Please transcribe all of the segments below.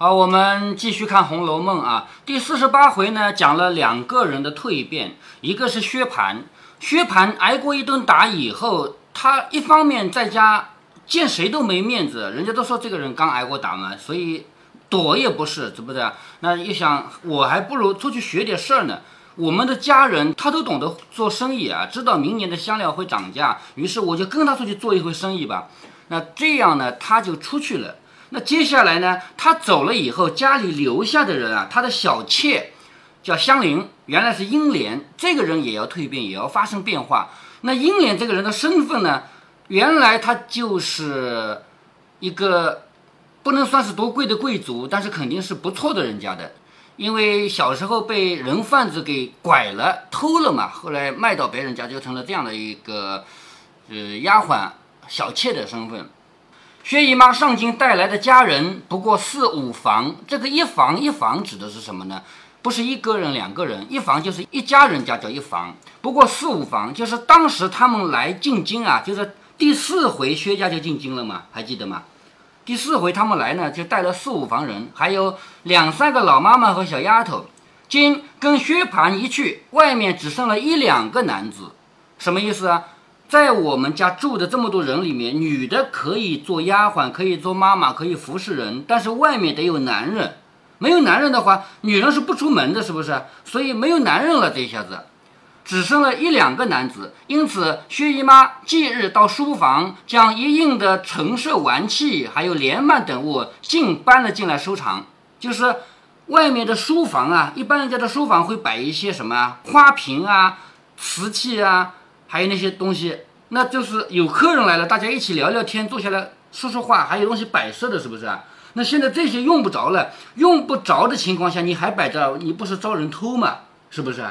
好，我们继续看《红楼梦》啊，第四十八回呢，讲了两个人的蜕变，一个是薛蟠，薛蟠挨过一顿打以后，他一方面在家见谁都没面子，人家都说这个人刚挨过打嘛，所以躲也不是，对不对？那一想，我还不如出去学点事儿呢。我们的家人他都懂得做生意啊，知道明年的香料会涨价，于是我就跟他出去做一回生意吧。那这样呢，他就出去了。那接下来呢？他走了以后，家里留下的人啊，他的小妾叫香菱，原来是英莲，这个人也要蜕变，也要发生变化。那英莲这个人的身份呢，原来他就是一个不能算是多贵的贵族，但是肯定是不错的人家的，因为小时候被人贩子给拐了、偷了嘛，后来卖到别人家，就成了这样的一个呃丫鬟、小妾的身份。薛姨妈上京带来的家人不过四五房，这个一房一房指的是什么呢？不是一个人两个人，一房就是一家人家叫一房。不过四五房就是当时他们来进京啊，就是第四回薛家就进京了嘛，还记得吗？第四回他们来呢，就带了四五房人，还有两三个老妈妈和小丫头。今跟薛蟠一去，外面只剩了一两个男子，什么意思啊？在我们家住的这么多人里面，女的可以做丫鬟，可以做妈妈，可以服侍人，但是外面得有男人。没有男人的话，女人是不出门的，是不是？所以没有男人了，这一下子只剩了一两个男子。因此，薛姨妈即日到书房，将一应的陈设玩器，还有帘幔等物，尽搬了进来收藏。就是外面的书房啊，一般人家的书房会摆一些什么花瓶啊、瓷器啊。还有那些东西，那就是有客人来了，大家一起聊聊天，坐下来说说话，还有东西摆设的，是不是啊？那现在这些用不着了，用不着的情况下，你还摆着，你不是招人偷吗？是不是？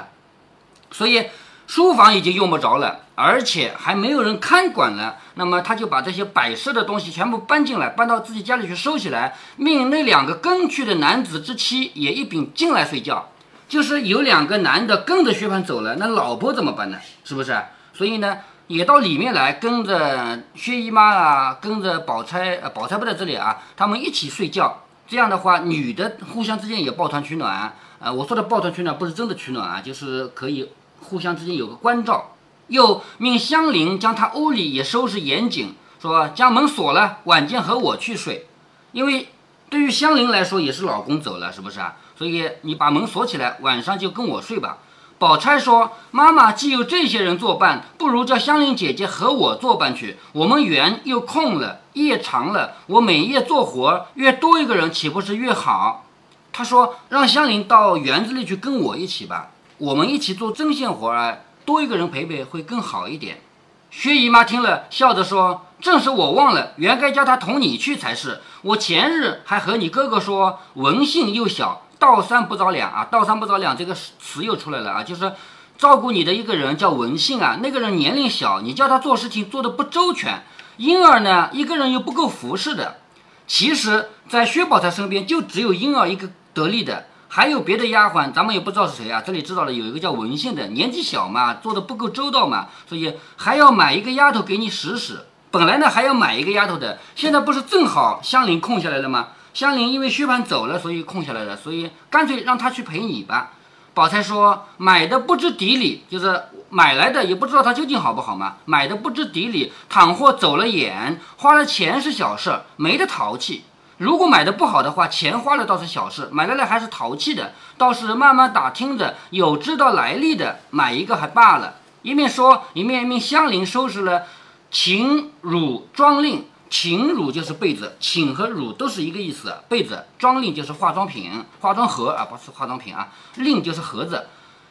所以书房已经用不着了，而且还没有人看管了，那么他就把这些摆设的东西全部搬进来，搬到自己家里去收起来，命那两个跟去的男子之妻也一并进来睡觉。就是有两个男的跟着薛蟠走了，那老婆怎么办呢？是不是？所以呢，也到里面来跟着薛姨妈啊，跟着宝钗，呃，宝钗不在这里啊，他们一起睡觉。这样的话，女的互相之间也抱团取暖。呃，我说的抱团取暖不是真的取暖啊，就是可以互相之间有个关照。又命香菱将她屋里也收拾严谨，说将门锁了，晚间和我去睡。因为对于香菱来说，也是老公走了，是不是啊？所以你把门锁起来，晚上就跟我睡吧。宝钗说：“妈妈既有这些人作伴，不如叫香菱姐姐和我作伴去。我们园又空了，夜长了，我每夜做活，越多一个人，岂不是越好？”她说：“让香菱到园子里去跟我一起吧，我们一起做针线活儿，多一个人陪陪会更好一点。”薛姨妈听了，笑着说：“正是我忘了，原该叫她同你去才是。我前日还和你哥哥说，文性又小。”倒三不着两啊，倒三不着两这个词又出来了啊，就是照顾你的一个人叫文信啊，那个人年龄小，你叫他做事情做的不周全，婴儿呢一个人又不够服侍的。其实，在薛宝钗身边就只有婴儿一个得力的，还有别的丫鬟，咱们也不知道是谁啊。这里知道了有一个叫文信的，年纪小嘛，做的不够周到嘛，所以还要买一个丫头给你使使。本来呢还要买一个丫头的，现在不是正好香菱空下来了吗？香菱因为薛蟠走了，所以空下来了，所以干脆让他去陪你吧。宝钗说：“买的不知底里，就是买来的，也不知道他究竟好不好嘛。买的不知底里，倘或走了眼，花了钱是小事，没得淘气。如果买的不好的话，钱花了倒是小事，买来了还是淘气的。倒是慢慢打听着，有知道来历的，买一个还罢了。一面说，一面命香菱收拾了秦乳妆令。”请乳就是被子，请和乳都是一个意思。被子，妆令就是化妆品、化妆盒啊，不是化妆品啊。令就是盒子。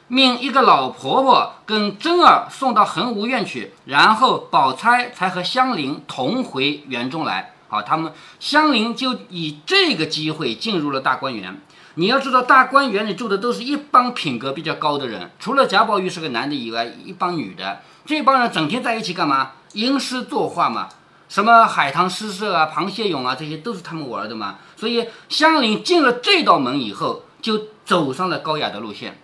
命一个老婆婆跟真儿送到恒芜院去，然后宝钗才和香菱同回园中来。好，他们香菱就以这个机会进入了大观园。你要知道，大观园里住的都是一帮品格比较高的人，除了贾宝玉是个男的以外，一帮女的。这帮人整天在一起干嘛？吟诗作画嘛。什么海棠诗社啊、螃蟹咏啊，这些都是他们玩的嘛。所以香菱进了这道门以后，就走上了高雅的路线。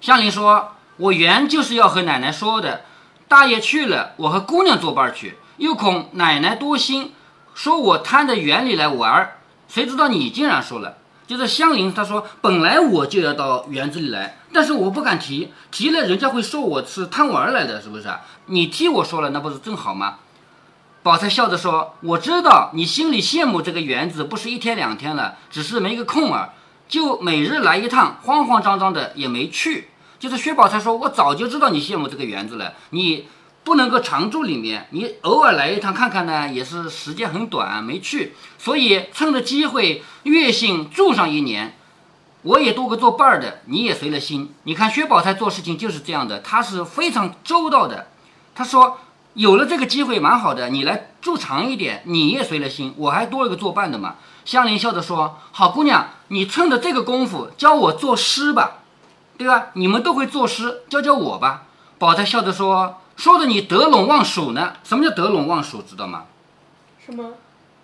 香菱说：“我原就是要和奶奶说的，大爷去了，我和姑娘作伴去，又恐奶奶多心，说我贪的园里来玩。谁知道你竟然说了，就是香菱，她说本来我就要到园子里来，但是我不敢提，提了人家会说我是贪玩来的，是不是？你替我说了，那不是正好吗？宝钗笑着说：“我知道你心里羡慕这个园子，不是一天两天了，只是没个空儿，就每日来一趟，慌慌张张的也没去。”就是薛宝钗说：“我早就知道你羡慕这个园子了，你。”不能够常住里面，你偶尔来一趟看看呢，也是时间很短，没去，所以趁着机会月薪住上一年，我也多个做伴儿的，你也随了心。你看薛宝钗做事情就是这样的，她是非常周到的。她说有了这个机会蛮好的，你来住长一点，你也随了心，我还多了个做伴的嘛。香菱笑着说：“好姑娘，你趁着这个功夫教我作诗吧，对吧？你们都会作诗，教教我吧。”宝钗笑着说。说的你得陇望蜀呢？什么叫得陇望蜀？知道吗？什么？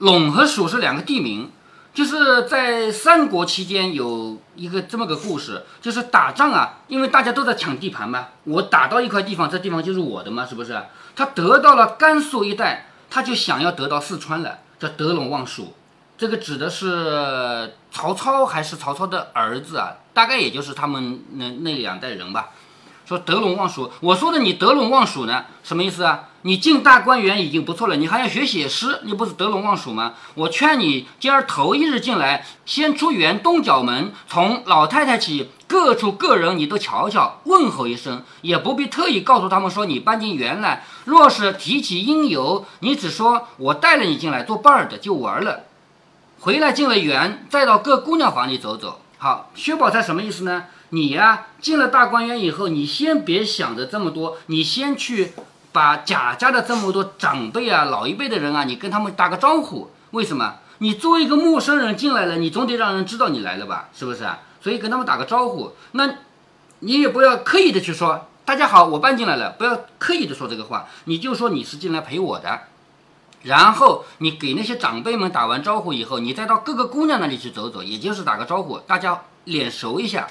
陇和蜀是两个地名，就是在三国期间有一个这么个故事，就是打仗啊，因为大家都在抢地盘嘛，我打到一块地方，这地方就是我的嘛，是不是？他得到了甘肃一带，他就想要得到四川了，叫得陇望蜀。这个指的是曹操还是曹操的儿子啊？大概也就是他们那那两代人吧。说得陇望蜀，我说的你得陇望蜀呢，什么意思啊？你进大观园已经不错了，你还要学写诗，你不是得陇望蜀吗？我劝你今儿头一日进来，先出园东角门，从老太太起，各处各人你都瞧瞧，问候一声，也不必特意告诉他们说你搬进园来。若是提起因由，你只说我带了你进来做伴儿的就完了。回来进了园，再到各姑娘房里走走。好，薛宝钗什么意思呢？你呀，进了大观园以后，你先别想着这么多，你先去把贾家的这么多长辈啊、老一辈的人啊，你跟他们打个招呼。为什么？你作为一个陌生人进来了，你总得让人知道你来了吧？是不是啊？所以跟他们打个招呼。那，你也不要刻意的去说“大家好，我搬进来了”，不要刻意的说这个话，你就说你是进来陪我的。然后你给那些长辈们打完招呼以后，你再到各个姑娘那里去走走，也就是打个招呼，大家脸熟一下。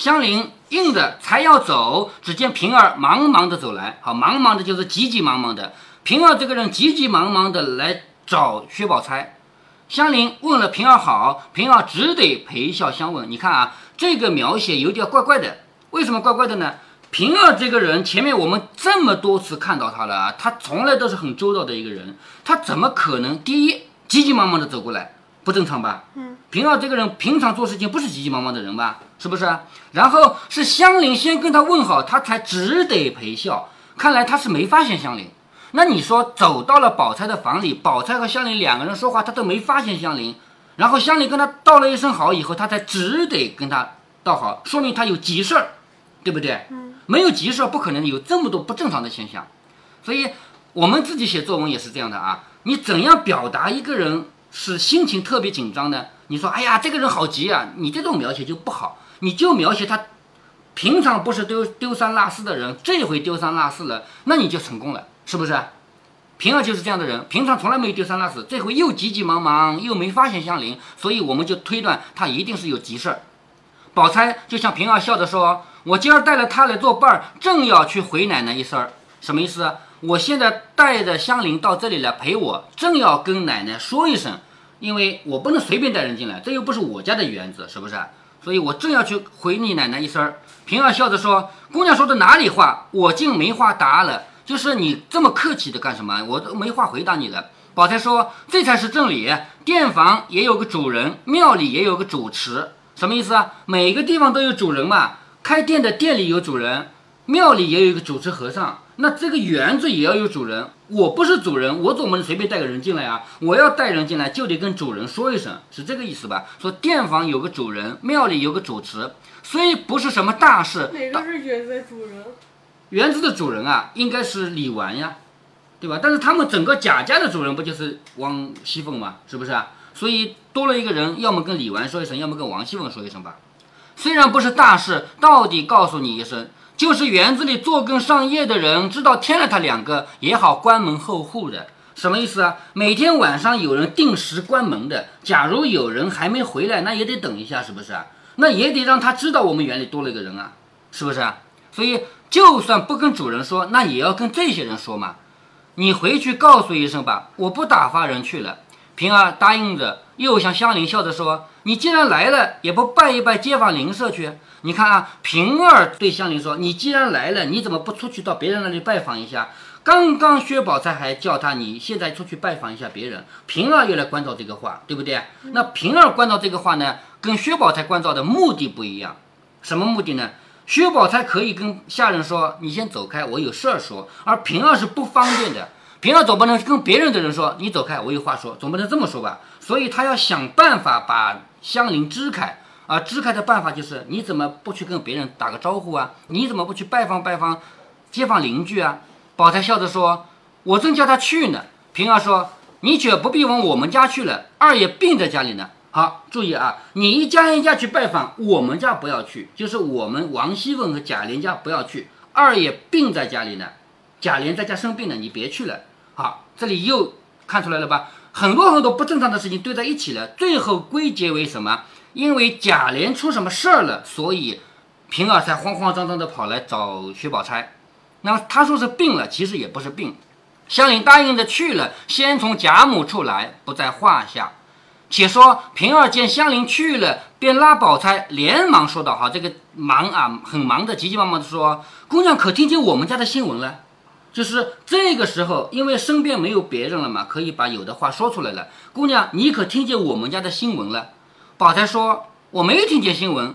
香菱应着，才要走，只见平儿忙忙的走来。好，忙忙的就是急急忙忙的。平儿这个人急急忙忙的来找薛宝钗。香菱问了平儿好，平儿只得陪笑相问。你看啊，这个描写有点怪怪的。为什么怪怪的呢？平儿这个人，前面我们这么多次看到他了啊，他从来都是很周到的一个人，他怎么可能第一急急忙忙的走过来？不正常吧？嗯，平儿这个人平常做事情不是急急忙忙的人吧？是不是？然后是香菱先跟他问好，他才只得陪笑。看来他是没发现香菱。那你说走到了宝钗的房里，宝钗和香菱两个人说话，他都没发现香菱。然后香菱跟他道了一声好以后，他才只得跟他道好，说明他有急事儿，对不对？嗯，没有急事儿，不可能有这么多不正常的现象。所以我们自己写作文也是这样的啊。你怎样表达一个人是心情特别紧张呢？你说，哎呀，这个人好急啊！你这种描写就不好。你就描写他，平常不是丢丢三落四的人，这回丢三落四了，那你就成功了，是不是？平儿就是这样的人，平常从来没有丢三落四，这回又急急忙忙，又没发现香菱，所以我们就推断他一定是有急事儿。宝钗就向平儿笑着说：“我今儿带了他来做伴儿，正要去回奶奶一声儿，什么意思？我现在带着香菱到这里来陪我，正要跟奶奶说一声，因为我不能随便带人进来，这又不是我家的园子，是不是？”所以我正要去回你奶奶一声，平儿笑着说：“姑娘说的哪里话？我竟没话答了。就是你这么客气的干什么？我都没话回答你了。”宝钗说：“这才是正理。店房也有个主人，庙里也有个主持，什么意思啊？每个地方都有主人嘛。开店的店里有主人，庙里也有一个主持和尚。”那这个园子也要有主人，我不是主人，我怎么能随便带个人进来啊？我要带人进来，就得跟主人说一声，是这个意思吧？说店房有个主人，庙里有个主持，虽不是什么大事。哪个是园子的主人？园子的主人啊，应该是李纨呀，对吧？但是他们整个贾家的主人不就是王熙凤吗？是不是啊？所以多了一个人，要么跟李纨说一声，要么跟王熙凤说一声吧。虽然不是大事，到底告诉你一声。就是园子里做更上夜的人，知道添了他两个也好关门候户的，什么意思啊？每天晚上有人定时关门的，假如有人还没回来，那也得等一下，是不是啊？那也得让他知道我们园里多了一个人啊，是不是啊？所以就算不跟主人说，那也要跟这些人说嘛。你回去告诉一声吧，我不打发人去了。平儿答应着，又向香菱笑着说：“你既然来了，也不拜一拜街坊邻舍去？你看啊，平儿对香菱说：“你既然来了，你怎么不出去到别人那里拜访一下？”刚刚薛宝钗还叫他，你现在出去拜访一下别人。平儿又来关照这个话，对不对？那平儿关照这个话呢，跟薛宝钗关照的目的不一样。什么目的呢？薛宝钗可以跟下人说：“你先走开，我有事儿说。”而平儿是不方便的。平儿总不能跟别人的人说：“你走开，我有话说。”总不能这么说吧？所以他要想办法把相邻支开。啊，支开的办法就是：你怎么不去跟别人打个招呼啊？你怎么不去拜访拜访街坊邻居啊？宝钗笑着说：“我正叫他去呢。”平儿说：“你却不必往我们家去了，二爷病在家里呢。”好，注意啊，你一家一家去拜访，我们家不要去，就是我们王熙凤和贾琏家不要去。二爷病在家里呢，贾琏在家生病了，你别去了。好，这里又看出来了吧？很多很多不正常的事情堆在一起了，最后归结为什么？因为贾琏出什么事儿了，所以平儿才慌慌张张的跑来找薛宝钗。那么他说是病了，其实也不是病。香菱答应着去了，先从贾母处来，不在话下。且说平儿见香菱去了，便拉宝钗，连忙说道：“哈，这个忙啊，很忙的，急急忙忙的说，姑娘可听见我们家的新闻了？就是这个时候，因为身边没有别人了嘛，可以把有的话说出来了。姑娘，你可听见我们家的新闻了？”宝钗说：“我没有听见新闻。”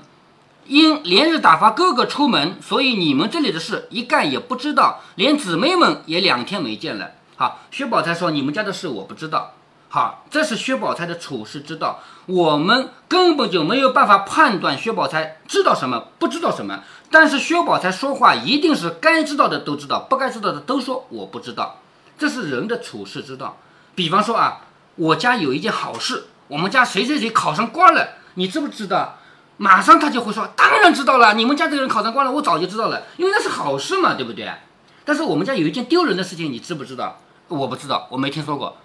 因连日打发哥哥出门，所以你们这里的事一概也不知道，连姊妹们也两天没见了。好，薛宝钗说：“你们家的事我不知道。”好，这是薛宝钗的处事之道。我们根本就没有办法判断薛宝钗知道什么，不知道什么。但是薛宝钗说话一定是该知道的都知道，不该知道的都说我不知道。这是人的处事之道。比方说啊，我家有一件好事，我们家谁谁谁考上官了，你知不知道？马上他就会说，当然知道了。你们家这个人考上官了，我早就知道了，因为那是好事嘛，对不对？但是我们家有一件丢人的事情，你知不知道？我不知道，我没听说过。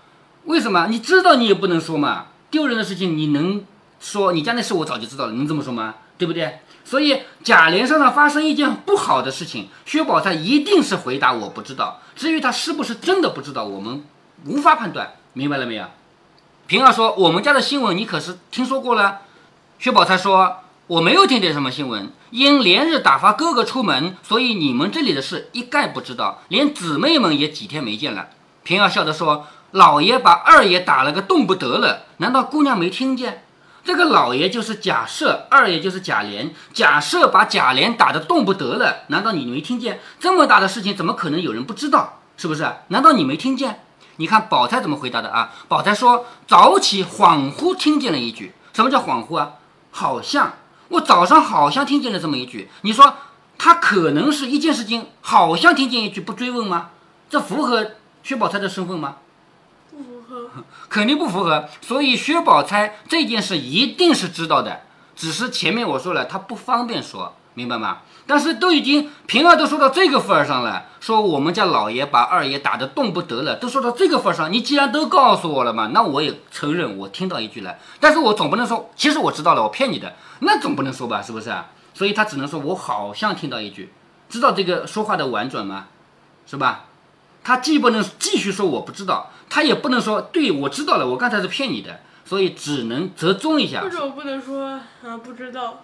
为什么？你知道你也不能说嘛。丢人的事情你能说？你家那事我早就知道了，能这么说吗？对不对？所以贾琏身上发生一件不好的事情，薛宝钗一定是回答我不知道。至于他是不是真的不知道，我们无法判断。明白了没有？平儿说，我们家的新闻你可是听说过了。薛宝钗说：“我没有听见什么新闻，因连日打发哥哥出门，所以你们这里的事一概不知道，连姊妹们也几天没见了。”平儿笑着说：“老爷把二爷打了个动不得了，难道姑娘没听见？这个老爷就是贾赦，二爷就是贾琏。贾赦把贾琏打得动不得了，难道你没听见？这么大的事情，怎么可能有人不知道？是不是？难道你没听见？你看宝钗怎么回答的啊？宝钗说：早起恍惚听见了一句，什么叫恍惚啊？”好像我早上好像听见了这么一句，你说他可能是一件事情，好像听见一句不追问吗？这符合薛宝钗的身份吗？肯定不符合。所以薛宝钗这件事一定是知道的，只是前面我说了，她不方便说，明白吗？但是都已经平儿都说到这个份儿上了，说我们家老爷把二爷打得动不得了，都说到这个份儿上，你既然都告诉我了嘛，那我也承认我听到一句了。但是我总不能说，其实我知道了，我骗你的，那总不能说吧，是不是？所以他只能说我好像听到一句，知道这个说话的婉转吗？是吧？他既不能继续说我不知道，他也不能说对我知道了，我刚才是骗你的，所以只能折中一下。或者我不能说啊不知道。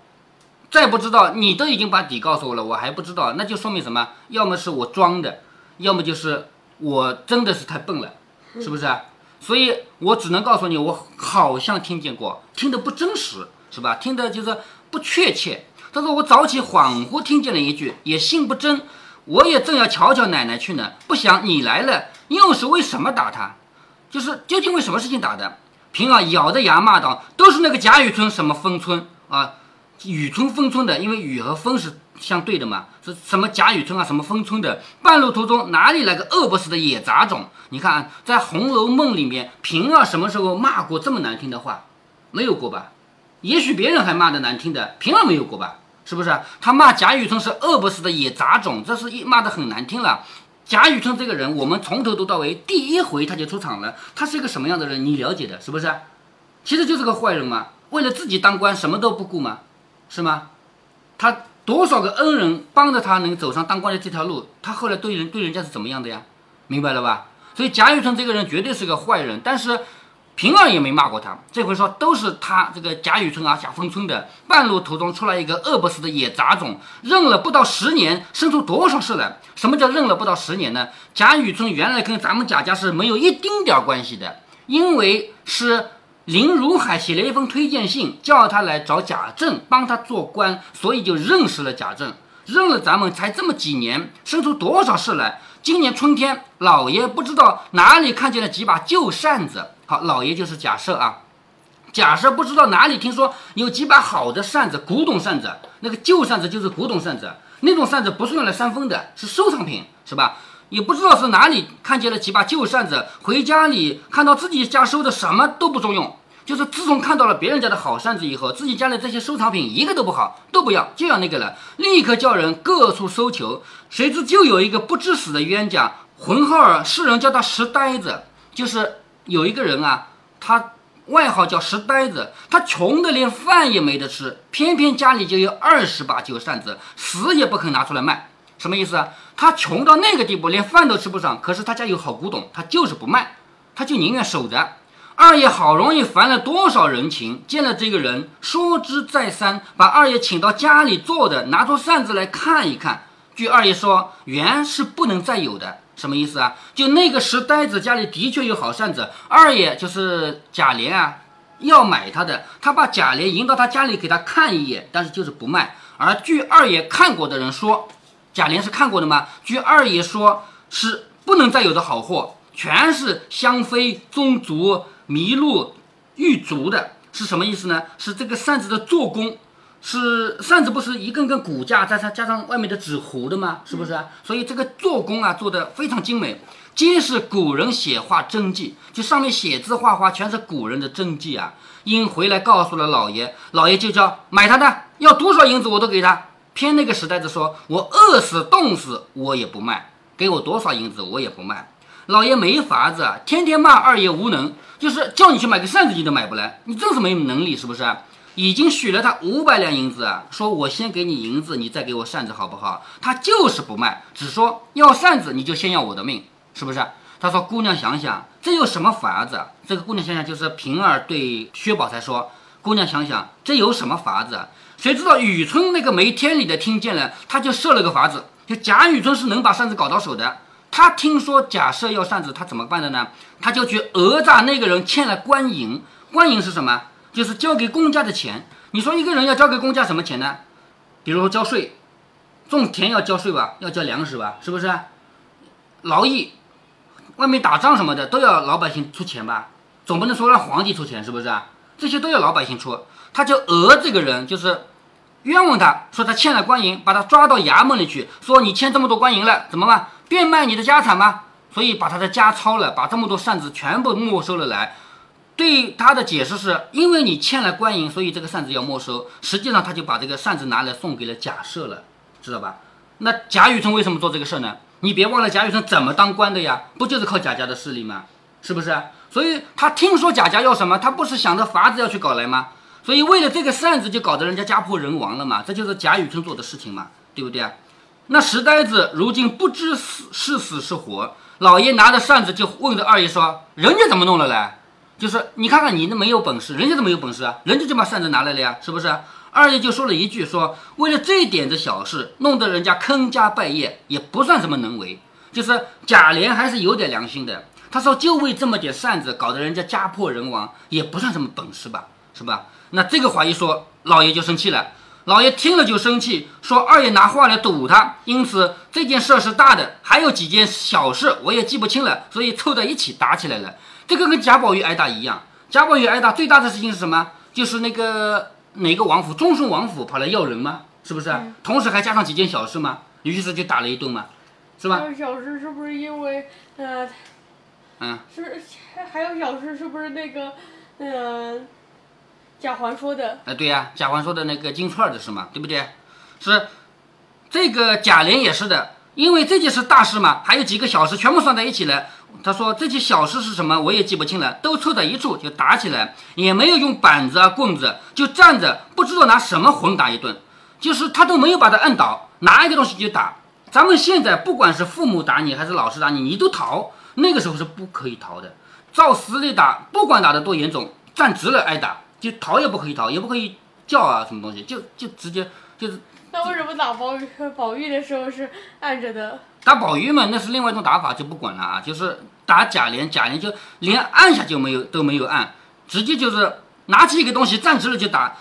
再不知道，你都已经把底告诉我了，我还不知道，那就说明什么？要么是我装的，要么就是我真的是太笨了，是不是？所以我只能告诉你，我好像听见过，听得不真实，是吧？听的就是不确切。他说我早起恍惚听见了一句，也信不真。我也正要瞧瞧奶奶去呢，不想你来了，又是为什么打他？就是究竟为什么事情打的？平儿咬着牙骂道：“都是那个贾雨村什么封村啊！”雨村封村的，因为雨和风是相对的嘛，是什么贾雨村啊，什么封村的？半路途中哪里来个饿不死的野杂种？你看，在《红楼梦》里面，平儿什么时候骂过这么难听的话？没有过吧？也许别人还骂的难听的，平儿没有过吧？是不是？他骂贾雨村是饿不死的野杂种，这是一骂的很难听了。贾雨村这个人，我们从头读到尾，第一回他就出场了。他是一个什么样的人？你了解的，是不是？其实就是个坏人嘛，为了自己当官，什么都不顾嘛。是吗？他多少个恩人帮着他能走上当官的这条路，他后来对人对人家是怎么样的呀？明白了吧？所以贾雨村这个人绝对是个坏人。但是平儿也没骂过他。这回说都是他这个贾雨村啊，贾丰村的半路途中出来一个饿不死的野杂种，认了不到十年，生出多少事来？什么叫认了不到十年呢？贾雨村原来跟咱们贾家是没有一丁点儿关系的，因为是林如海写了一封推荐信，叫他来找贾政帮他做官，所以就认识了贾政。认了咱们才这么几年，生出多少事来？今年春天，老爷不知道哪里看见了几把旧扇子。好，老爷就是假设啊。假设不知道哪里听说有几把好的扇子，古董扇子。那个旧扇子就是古董扇子，那种扇子不是用来扇风的，是收藏品，是吧？也不知道是哪里看见了几把旧扇子，回家里看到自己家收的什么都不中用。就是自从看到了别人家的好扇子以后，自己家里这些收藏品一个都不好，都不要，就要那个了，立刻叫人各处搜求。谁知就有一个不知死的冤家，浑号儿，世人叫他石呆子，就是有一个人啊，他外号叫石呆子，他穷的连饭也没得吃，偏偏家里就有二十把旧扇子，死也不肯拿出来卖。什么意思啊？他穷到那个地步，连饭都吃不上，可是他家有好古董，他就是不卖，他就宁愿守着。二爷好容易烦了多少人情，见了这个人，说之再三，把二爷请到家里坐着，拿出扇子来看一看。据二爷说，原是不能再有的，什么意思啊？就那个石呆子家里的确有好扇子，二爷就是贾琏啊，要买他的，他把贾琏引到他家里给他看一眼，但是就是不卖。而据二爷看过的人说，贾琏是看过的吗？据二爷说，是不能再有的好货，全是香妃宗族。麋鹿玉竹的是什么意思呢？是这个扇子的做工，是扇子不是一根根骨架，再加加上外面的纸糊的吗？是不是？所以这个做工啊做的非常精美，皆是古人写画真迹，就上面写字画画全是古人的真迹啊。因回来告诉了老爷，老爷就叫买他的，要多少银子我都给他。偏那个时代子说，我饿死冻死我也不卖，给我多少银子我也不卖。老爷没法子，天天骂二爷无能。就是叫你去买个扇子，你都买不来，你真是没有能力，是不是？已经许了他五百两银子啊，说我先给你银子，你再给我扇子，好不好？他就是不卖，只说要扇子，你就先要我的命，是不是？他说：“姑娘想想，这有什么法子？”这个姑娘想想，就是平儿对薛宝钗说：“姑娘想想，这有什么法子？”谁知道雨村那个没天理的听见了，他就设了个法子，就贾雨村是能把扇子搞到手的。他听说贾赦要扇子，他怎么办的呢？他就去讹诈那个人欠了官银。官银是什么？就是交给公家的钱。你说一个人要交给公家什么钱呢？比如说交税，种田要交税吧，要交粮食吧，是不是？劳役，外面打仗什么的都要老百姓出钱吧，总不能说让皇帝出钱，是不是？这些都要老百姓出。他就讹这个人，就是冤枉他，说他欠了官银，把他抓到衙门里去，说你欠这么多官银了，怎么办？变卖你的家产吗？所以把他的家抄了，把这么多扇子全部没收了来。对他的解释是，因为你欠了官银，所以这个扇子要没收。实际上他就把这个扇子拿来送给了贾赦了，知道吧？那贾雨村为什么做这个事呢？你别忘了贾雨村怎么当官的呀？不就是靠贾家的势力吗？是不是？所以他听说贾家要什么，他不是想着法子要去搞来吗？所以为了这个扇子就搞得人家家破人亡了嘛？这就是贾雨村做的事情嘛？对不对啊？那石呆子如今不知死是死是活，老爷拿着扇子就问着二爷说：“人家怎么弄了嘞？就是你看看你那没有本事，人家怎么有本事啊？人家就把扇子拿来了呀，是不是？”二爷就说了一句：“说为了这点子小事，弄得人家坑家败业，也不算什么能为。就是贾琏还是有点良心的。他说就为这么点扇子，搞得人家家破人亡，也不算什么本事吧，是吧？那这个话一说，老爷就生气了。”老爷听了就生气，说二爷拿话来堵他，因此这件事是大的，还有几件小事我也记不清了，所以凑在一起打起来了。这个跟贾宝玉挨打一样，贾宝玉挨打最大的事情是什么？就是那个哪个王府，忠顺王府跑来要人吗？是不是？同时还加上几件小事吗？于是就打了一顿嘛，是吧？还有小事是不是因为呃，嗯，是还有小事是不是那个嗯？贾环说的，哎，对呀，贾环说的那个金钏的事嘛，对不对？是这个贾琏也是的，因为这件事大事嘛，还有几个小事全部算在一起了。他说这些小事是什么，我也记不清了，都凑在一处就打起来，也没有用板子啊棍子，就站着不知道拿什么混打一顿，就是他都没有把他摁倒，拿一个东西就打。咱们现在不管是父母打你还是老师打你，你都逃，那个时候是不可以逃的。照死里打，不管打得多严重，站直了挨打，就逃也不可以逃，也不可以叫啊什么东西，就就直接就是那为什么打宝玉宝玉的时候是按着的？打宝玉嘛，那是另外一种打法，就不管了啊。就是打贾琏，贾琏就连按下就没有都没有按，直接就是拿起一个东西站直了就打，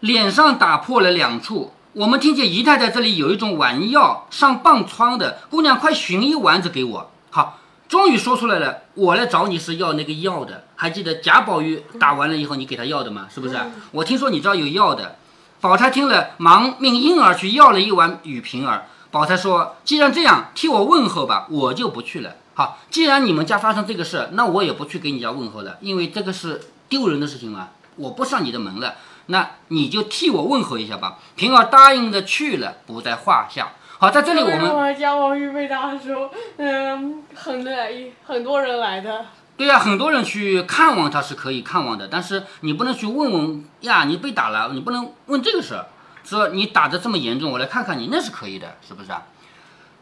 脸上打破了两处。我们听见姨太太这里有一种丸药上棒疮的，姑娘快寻一丸子给我。好，终于说出来了，我来找你是要那个药的。还记得贾宝玉打完了以后你给他要的吗？是不是？我听说你这儿有药的。宝钗听了，忙命婴儿去要了一碗雨平儿。宝钗说：“既然这样，替我问候吧，我就不去了。好，既然你们家发生这个事，那我也不去给你家问候了，因为这个是丢人的事情嘛，我不上你的门了。那你就替我问候一下吧。”平儿答应着去了，不在话下。好，在这里我们家宝玉被打的时候，嗯，很来很多人来的。对呀，很多人去看望他是可以看望的，但是你不能去问问呀，你被打了，你不能问这个事儿。说你打得这么严重，我来看看你，那是可以的，是不是啊？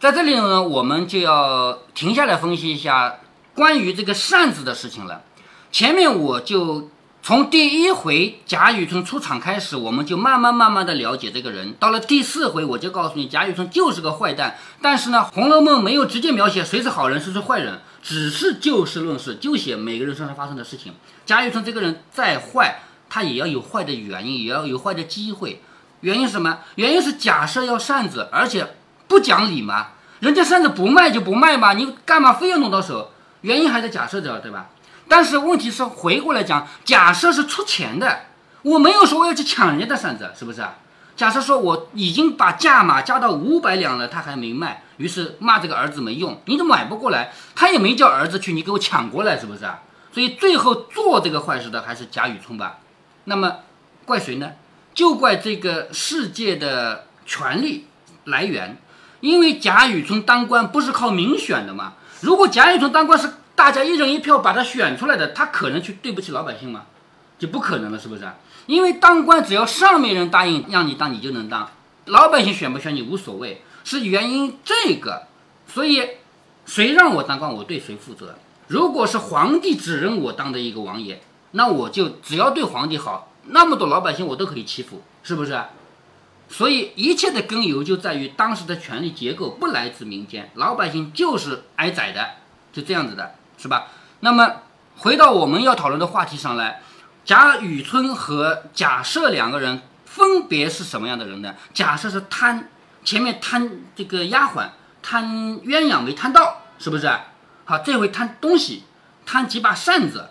在这里呢，我们就要停下来分析一下关于这个扇子的事情了。前面我就从第一回贾雨村出场开始，我们就慢慢慢慢的了解这个人。到了第四回，我就告诉你，贾雨村就是个坏蛋。但是呢，《红楼梦》没有直接描写谁是好人，谁是坏人，只是就事论事，就写每个人身上发生的事情。贾雨村这个人再坏，他也要有坏的原因，也要有坏的机会。原因是什么？原因是假设要扇子，而且不讲理嘛。人家扇子不卖就不卖嘛，你干嘛非要弄到手？原因还在假设着，对吧？但是问题是回过来讲，假设是出钱的，我没有说我要去抢人家的扇子，是不是？假设说我已经把价码加到五百两了，他还没卖，于是骂这个儿子没用，你都买不过来，他也没叫儿子去，你给我抢过来，是不是？所以最后做这个坏事的还是贾雨村吧？那么怪谁呢？就怪这个世界的权力来源，因为贾雨村当官不是靠民选的嘛？如果贾雨村当官是大家一人一票把他选出来的，他可能去对不起老百姓吗？就不可能了，是不是？因为当官只要上面人答应让你当，你就能当，老百姓选不选你无所谓，是原因这个。所以谁让我当官，我对谁负责。如果是皇帝指认我当的一个王爷，那我就只要对皇帝好。那么多老百姓我都可以欺负，是不是？所以一切的根由就在于当时的权力结构不来自民间，老百姓就是挨宰的，就这样子的，是吧？那么回到我们要讨论的话题上来，贾雨村和贾赦两个人分别是什么样的人呢？贾赦是贪，前面贪这个丫鬟，贪鸳鸯没贪到，是不是？好，这回贪东西，贪几把扇子，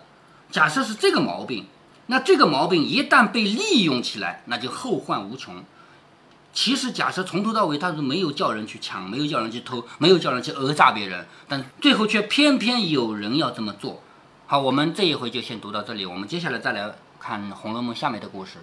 贾赦是这个毛病。那这个毛病一旦被利用起来，那就后患无穷。其实，假设从头到尾他是没有叫人去抢，没有叫人去偷，没有叫人去讹诈别人，但最后却偏偏有人要这么做。好，我们这一回就先读到这里，我们接下来再来看《红楼梦》下面的故事。